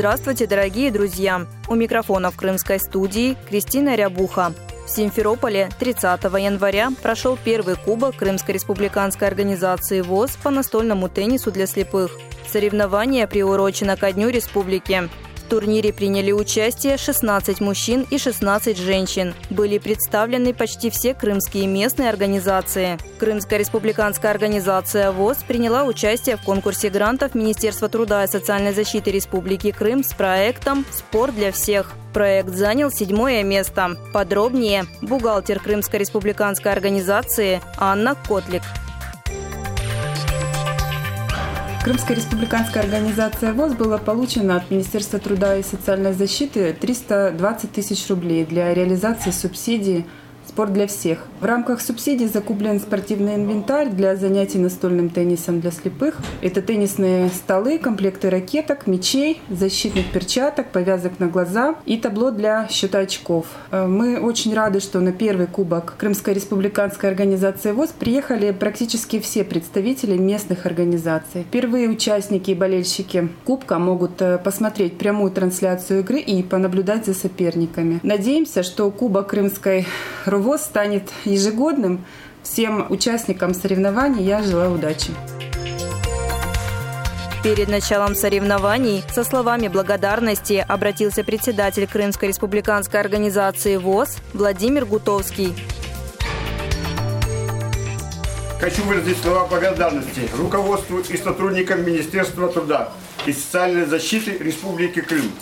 Здравствуйте, дорогие друзья! У микрофона в крымской студии Кристина Рябуха. В Симферополе 30 января прошел первый кубок Крымской республиканской организации ВОЗ по настольному теннису для слепых. Соревнование приурочено ко Дню Республики турнире приняли участие 16 мужчин и 16 женщин. Были представлены почти все крымские местные организации. Крымская республиканская организация ВОЗ приняла участие в конкурсе грантов Министерства труда и социальной защиты Республики Крым с проектом «Спорт для всех». Проект занял седьмое место. Подробнее бухгалтер Крымской республиканской организации Анна Котлик. Крымская республиканская организация ВОЗ была получена от Министерства труда и социальной защиты 320 тысяч рублей для реализации субсидий «Спорт для всех». В рамках субсидий закуплен спортивный инвентарь для занятий настольным теннисом для слепых. Это теннисные столы, комплекты ракеток, мячей, защитных перчаток, повязок на глаза и табло для счета очков. Э, мы очень рады, что на первый кубок Крымской республиканской организации ВОЗ приехали практически все представители местных организаций. Впервые участники и болельщики Кубка могут э, посмотреть прямую трансляцию игры и понаблюдать за соперниками. Надеемся, что Кубок Крымской ВОЗ станет ежегодным. Всем участникам соревнований я желаю удачи. Перед началом соревнований со словами благодарности обратился председатель Крымской республиканской организации ВОЗ Владимир Гутовский. Хочу выразить слова благодарности руководству и сотрудникам Министерства труда и социальной защиты Республики Крым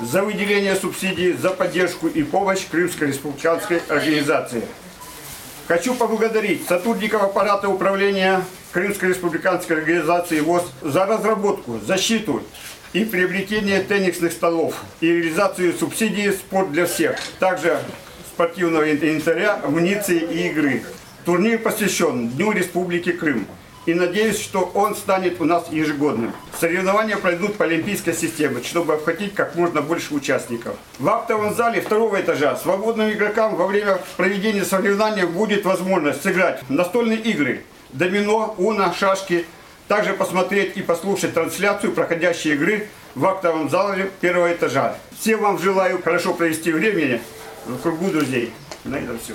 за выделение субсидий, за поддержку и помощь Крымской республиканской организации. Хочу поблагодарить сотрудников аппарата управления Крымской республиканской организации ВОЗ за разработку, защиту и приобретение теннисных столов и реализацию субсидий «Спорт для всех». Также спортивного инвентаря, амуниции и игры. Турнир посвящен Дню Республики Крым и надеюсь, что он станет у нас ежегодным. Соревнования пройдут по олимпийской системе, чтобы обхватить как можно больше участников. В актовом зале второго этажа свободным игрокам во время проведения соревнований будет возможность сыграть настольные игры, домино, уна, шашки, также посмотреть и послушать трансляцию проходящей игры в актовом зале первого этажа. Всем вам желаю хорошо провести время в кругу друзей. На этом все.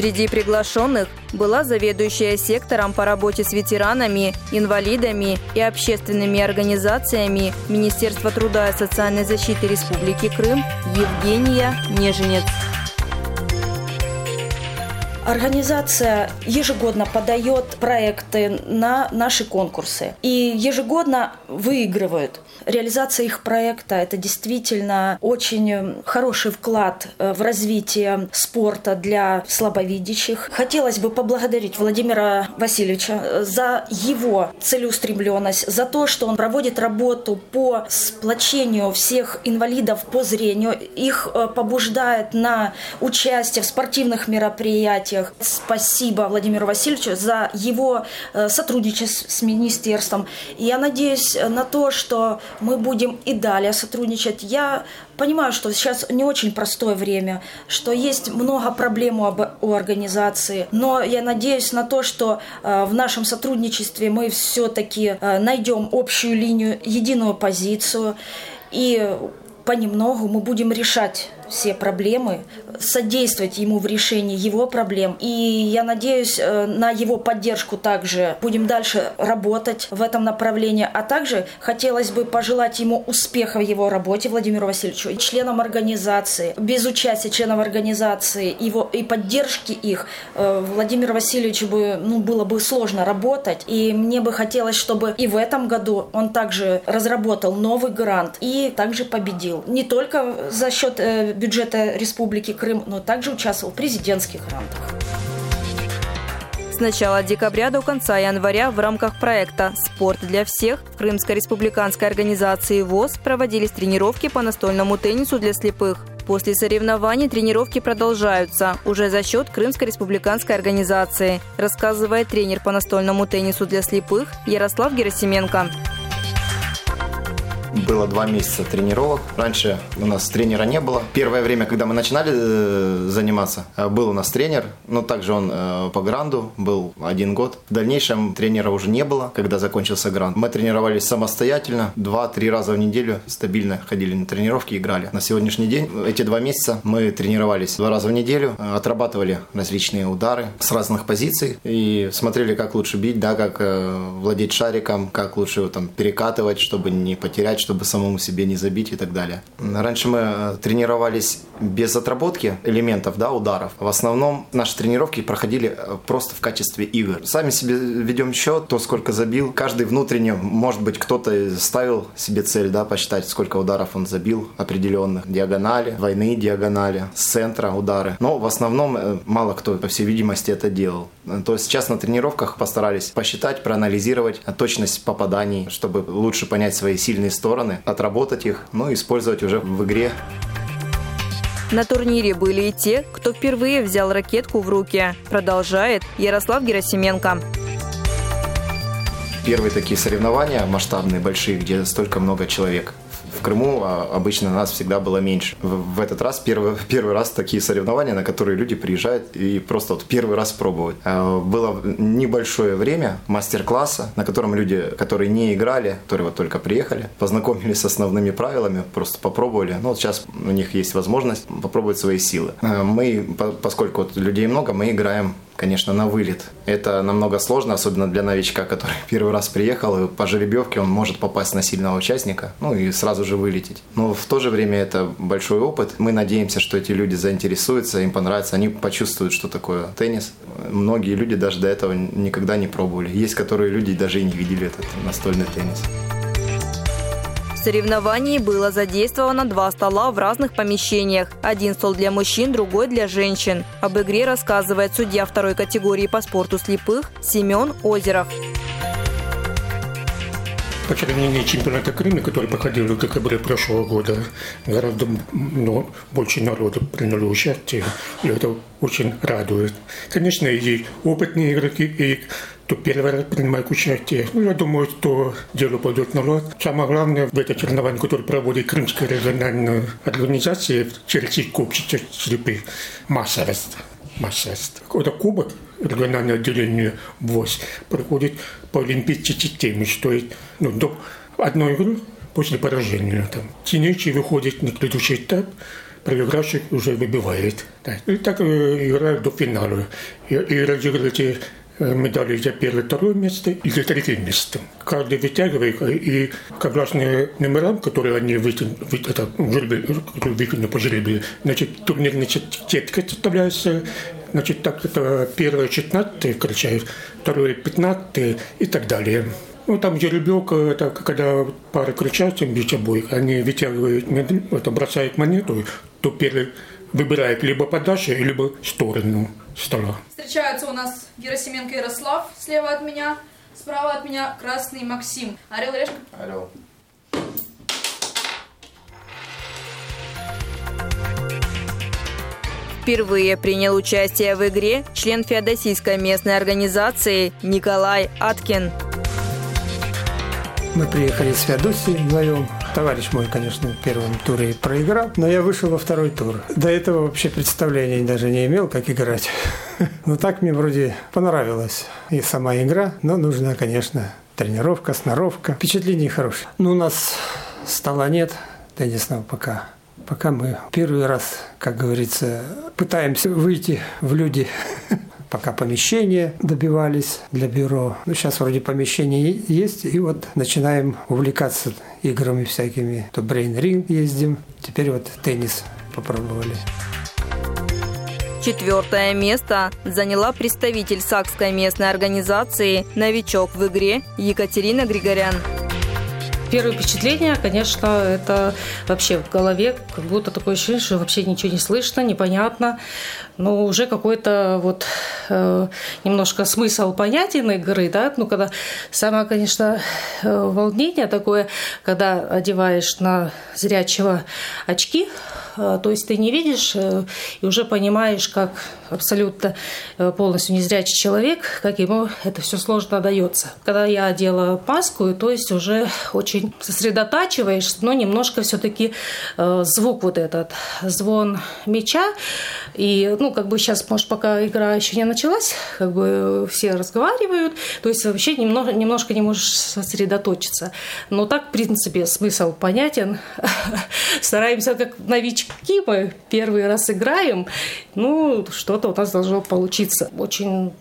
Среди приглашенных была заведующая сектором по работе с ветеранами, инвалидами и общественными организациями Министерства труда и социальной защиты Республики Крым Евгения Неженец. Организация ежегодно подает проекты на наши конкурсы и ежегодно выигрывают. Реализация их проекта – это действительно очень хороший вклад э, в развитие спорта для слабовидящих. Хотелось бы поблагодарить Владимира Васильевича э, за его целеустремленность, за то, что он проводит работу по сплочению всех инвалидов по зрению, их э, побуждает на участие в спортивных мероприятиях. Спасибо Владимиру Васильевичу за его сотрудничество с министерством. И я надеюсь на то, что мы будем и далее сотрудничать. Я понимаю, что сейчас не очень простое время, что есть много проблем у, организации, но я надеюсь на то, что э, в нашем сотрудничестве мы все-таки э, найдем общую линию, единую позицию и понемногу мы будем решать все проблемы, содействовать ему в решении его проблем. И я надеюсь э, на его поддержку также. Будем дальше работать в этом направлении. А также хотелось бы пожелать ему успеха в его работе, Владимиру Васильевичу, членам организации. Без участия членов организации его, и поддержки их э, Владимиру Васильевичу бы, ну, было бы сложно работать. И мне бы хотелось, чтобы и в этом году он также разработал новый грант и также победил. Не только за счет э, бюджета Республики Крым, но также участвовал в президентских грантах. С начала декабря до конца января в рамках проекта «Спорт для всех» в Крымской республиканской организации ВОЗ проводились тренировки по настольному теннису для слепых. После соревнований тренировки продолжаются уже за счет Крымской республиканской организации, рассказывает тренер по настольному теннису для слепых Ярослав Герасименко было два месяца тренировок. Раньше у нас тренера не было. Первое время, когда мы начинали э, заниматься, э, был у нас тренер, но также он э, по гранду был один год. В дальнейшем тренера уже не было, когда закончился грант. Мы тренировались самостоятельно, два-три раза в неделю стабильно ходили на тренировки, играли. На сегодняшний день, эти два месяца, мы тренировались два раза в неделю, отрабатывали различные удары с разных позиций и смотрели, как лучше бить, да, как владеть шариком, как лучше его там перекатывать, чтобы не потерять, чтобы самому себе не забить и так далее. Раньше мы э, тренировались без отработки элементов, да, ударов. В основном наши тренировки проходили э, просто в качестве игр. Сами себе ведем счет, то сколько забил. Каждый внутренне, может быть, кто-то ставил себе цель, да, посчитать, сколько ударов он забил определенных. Диагонали, двойные диагонали, с центра удары. Но в основном э, мало кто, по всей видимости, это делал. То есть сейчас на тренировках постарались посчитать, проанализировать точность попаданий, чтобы лучше понять свои сильные стороны стороны, отработать их, ну и использовать уже в игре. На турнире были и те, кто впервые взял ракетку в руки. Продолжает Ярослав Герасименко. Первые такие соревнования масштабные, большие, где столько много человек в Крыму а обычно нас всегда было меньше. В, в этот раз первый, первый раз такие соревнования, на которые люди приезжают и просто вот первый раз пробовать. А, было небольшое время мастер-класса, на котором люди, которые не играли, которые вот только приехали, познакомились с основными правилами, просто попробовали. Ну вот сейчас у них есть возможность попробовать свои силы. А, мы, поскольку вот людей много, мы играем конечно, на вылет. Это намного сложно, особенно для новичка, который первый раз приехал, и по жеребьевке он может попасть на сильного участника, ну и сразу же вылететь. Но в то же время это большой опыт. Мы надеемся, что эти люди заинтересуются, им понравится, они почувствуют, что такое теннис. Многие люди даже до этого никогда не пробовали. Есть, которые люди даже и не видели этот настольный теннис. В соревновании было задействовано два стола в разных помещениях. Один стол для мужчин, другой для женщин. Об игре рассказывает судья второй категории по спорту слепых Семен Озеров по сравнению чемпионата Крыма, который проходил в декабре прошлого года, гораздо ну, больше народу приняли участие, и это очень радует. Конечно, и опытные игроки, и кто первый раз принимает участие. Ну, я думаю, что дело пойдет на лад. Самое главное в это соревнование, которое проводит Крымская региональная организация через общество слепых, массовость. Массовость. Это кубок региональное отделение ВОЗ проходит по олимпийской системе, что есть ну, до одной игры после поражения. Там. Тинейчи выходит на следующий этап, проигравший уже выбивает. Да. И так э, играют до финала. И, и разыгрываете медали за первое, второе место и за третье место. Каждый вытягивает, и согласно номерам, которые они вытянули, это, выкинули по жребию, значит, турнирная сетка составляется Значит, так это первое 15 включают, второе 15 и так далее. Ну, там жеребьевка, это когда пары кричат между собой, они вытягивают, это бросают монету, то первый выбирает либо подачу, либо сторону стола. Встречаются у нас Герасименко Ярослав слева от меня, справа от меня Красный Максим. Орел Решка. Орел. Впервые принял участие в игре член Феодосийской местной организации Николай Аткин. Мы приехали с Феодосии вдвоем. Товарищ мой, конечно, в первом туре проиграл, но я вышел во второй тур. До этого вообще представления даже не имел, как играть. Но так мне вроде понравилось и сама игра, но нужна, конечно, тренировка, сноровка. Впечатление хорошее. Но у нас стола нет теннисного пока пока мы первый раз, как говорится, пытаемся выйти в люди пока помещение добивались для бюро. Ну, сейчас вроде помещение есть, и вот начинаем увлекаться играми всякими. То брейн-ринг ездим, теперь вот теннис попробовали. Четвертое место заняла представитель Сакской местной организации «Новичок в игре» Екатерина Григорян. Первое впечатление, конечно, это вообще в голове как будто такое ощущение, что вообще ничего не слышно, непонятно. ну, уже какой-то вот э, немножко смысл понятен игры, да, ну, когда самое, конечно, э, волнение такое, когда одеваешь на зрячего очки, то есть ты не видишь э, и уже понимаешь, как абсолютно э, полностью незрячий человек, как ему это все сложно дается. Когда я одела маску, то есть уже очень сосредотачиваешься, но немножко все-таки э, звук вот этот, звон меча, и, ну, как бы сейчас, может, пока игра еще не началась, как бы все разговаривают, то есть вообще немного, немножко не можешь сосредоточиться. Но так, в принципе, смысл понятен. Стараемся как новички, мы первый раз играем, ну, что что-то у нас должно получиться. Очень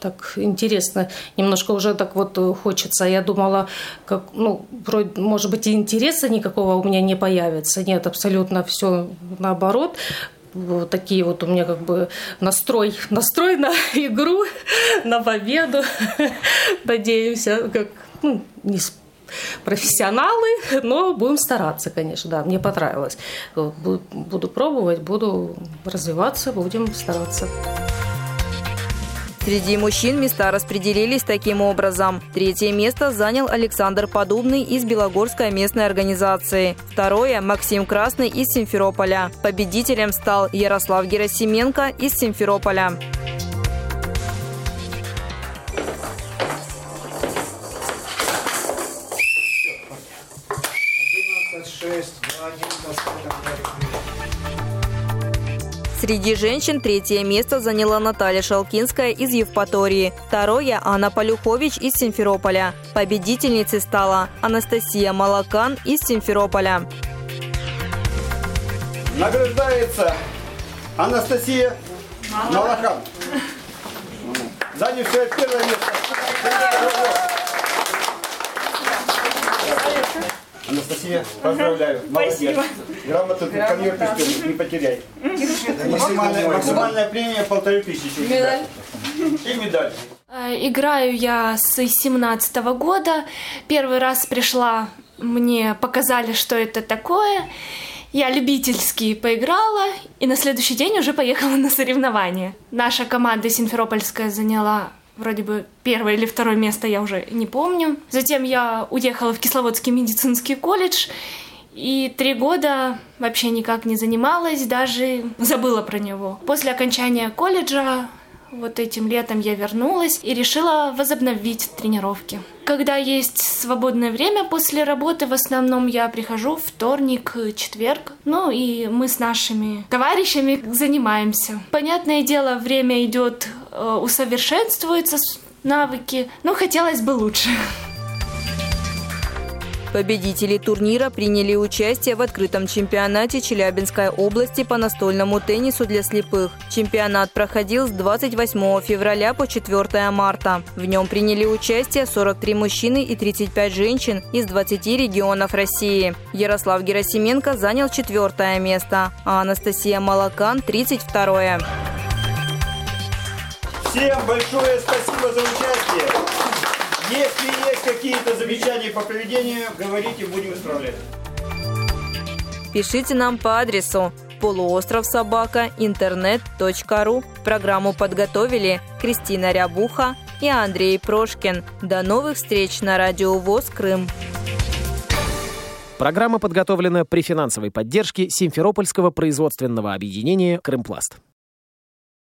так интересно, немножко уже так вот хочется. Я думала, как, ну, вроде, может быть, и интереса никакого у меня не появится. Нет, абсолютно все наоборот вот такие вот у меня как бы настрой, настрой на игру, на победу. Надеемся, как ну, не профессионалы, но будем стараться, конечно, да, мне понравилось. Буду пробовать, буду развиваться, будем стараться. Среди мужчин места распределились таким образом. Третье место занял Александр Подубный из Белогорской местной организации. Второе – Максим Красный из Симферополя. Победителем стал Ярослав Герасименко из Симферополя. Среди женщин третье место заняла Наталья Шалкинская из Евпатории. Второе – Анна Полюхович из Симферополя. Победительницей стала Анастасия Малакан из Симферополя. Награждается Анастасия Малакан. Занявшая первое место. Анастасия, поздравляю. Молодец. Грамоту конверт не потеряй. Максимальная, максимальная премия полторы тысячи. Медаль. И медаль. Э, играю я с 17 года. Первый раз пришла, мне показали, что это такое. Я любительски поиграла, и на следующий день уже поехала на соревнования. Наша команда Симферопольская заняла вроде бы первое или второе место, я уже не помню. Затем я уехала в Кисловодский медицинский колледж, и три года вообще никак не занималась, даже забыла про него. После окончания колледжа вот этим летом я вернулась и решила возобновить тренировки. Когда есть свободное время после работы, в основном я прихожу вторник, четверг. Ну и мы с нашими товарищами занимаемся. Понятное дело, время идет, э, усовершенствуются навыки, но хотелось бы лучше. Победители турнира приняли участие в открытом чемпионате Челябинской области по настольному теннису для слепых. Чемпионат проходил с 28 февраля по 4 марта. В нем приняли участие 43 мужчины и 35 женщин из 20 регионов России. Ярослав Герасименко занял четвертое место, а Анастасия Малакан – 32 -е. Всем большое спасибо за участие. Какие-то замечания по поведению, говорите, будем исправлять. Пишите нам по адресу полуостров собака интернет.ру. Программу подготовили Кристина Рябуха и Андрей Прошкин. До новых встреч на Радио ВОЗ Крым. Программа подготовлена при финансовой поддержке Симферопольского производственного объединения «Крымпласт».